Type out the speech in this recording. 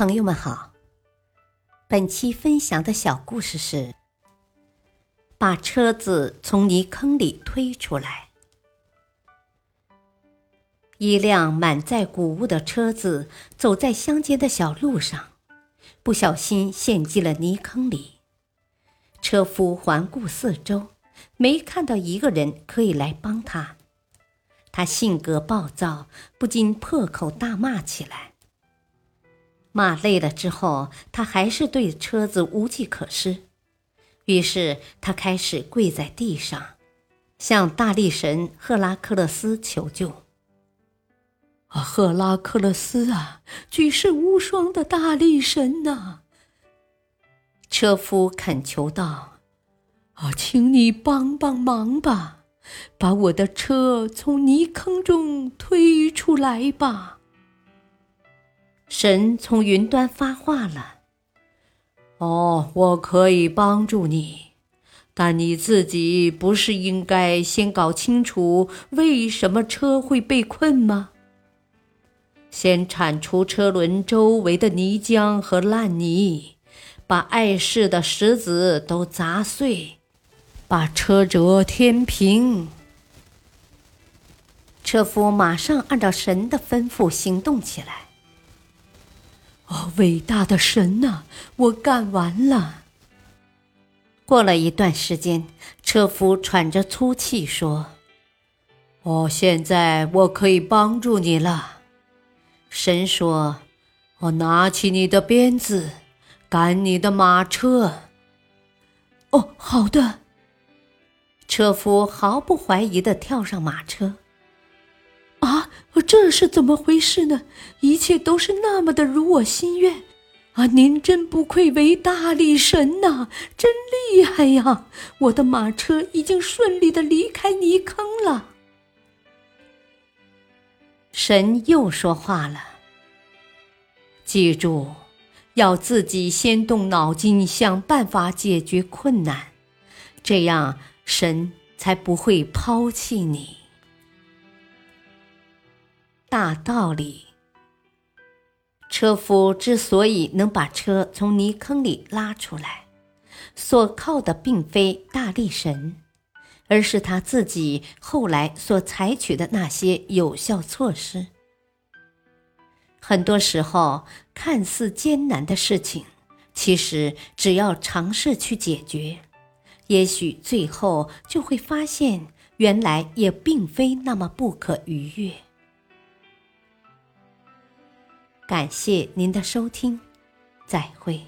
朋友们好，本期分享的小故事是：把车子从泥坑里推出来。一辆满载谷物的车子走在乡间的小路上，不小心陷进了泥坑里。车夫环顾四周，没看到一个人可以来帮他。他性格暴躁，不禁破口大骂起来。骂累了之后，他还是对车子无计可施，于是他开始跪在地上，向大力神赫拉克勒斯求救。啊，赫拉克勒斯啊，举世无双的大力神呐！车夫恳求道：“啊，请你帮帮忙吧，把我的车从泥坑中推出来吧。”神从云端发话了：“哦，我可以帮助你，但你自己不是应该先搞清楚为什么车会被困吗？先铲除车轮周围的泥浆和烂泥，把碍事的石子都砸碎，把车辙填平。”车夫马上按照神的吩咐行动起来。哦，伟大的神呐！我干完了。过了一段时间，车夫喘着粗气说：“哦，现在我可以帮助你了。”神说：“我拿起你的鞭子，赶你的马车。”哦，好的。车夫毫不怀疑的跳上马车。这是怎么回事呢？一切都是那么的如我心愿，啊，您真不愧为大力神呐，真厉害呀！我的马车已经顺利的离开泥坑了。神又说话了：“记住，要自己先动脑筋想办法解决困难，这样神才不会抛弃你。”大道理。车夫之所以能把车从泥坑里拉出来，所靠的并非大力神，而是他自己后来所采取的那些有效措施。很多时候，看似艰难的事情，其实只要尝试去解决，也许最后就会发现，原来也并非那么不可逾越。感谢您的收听，再会。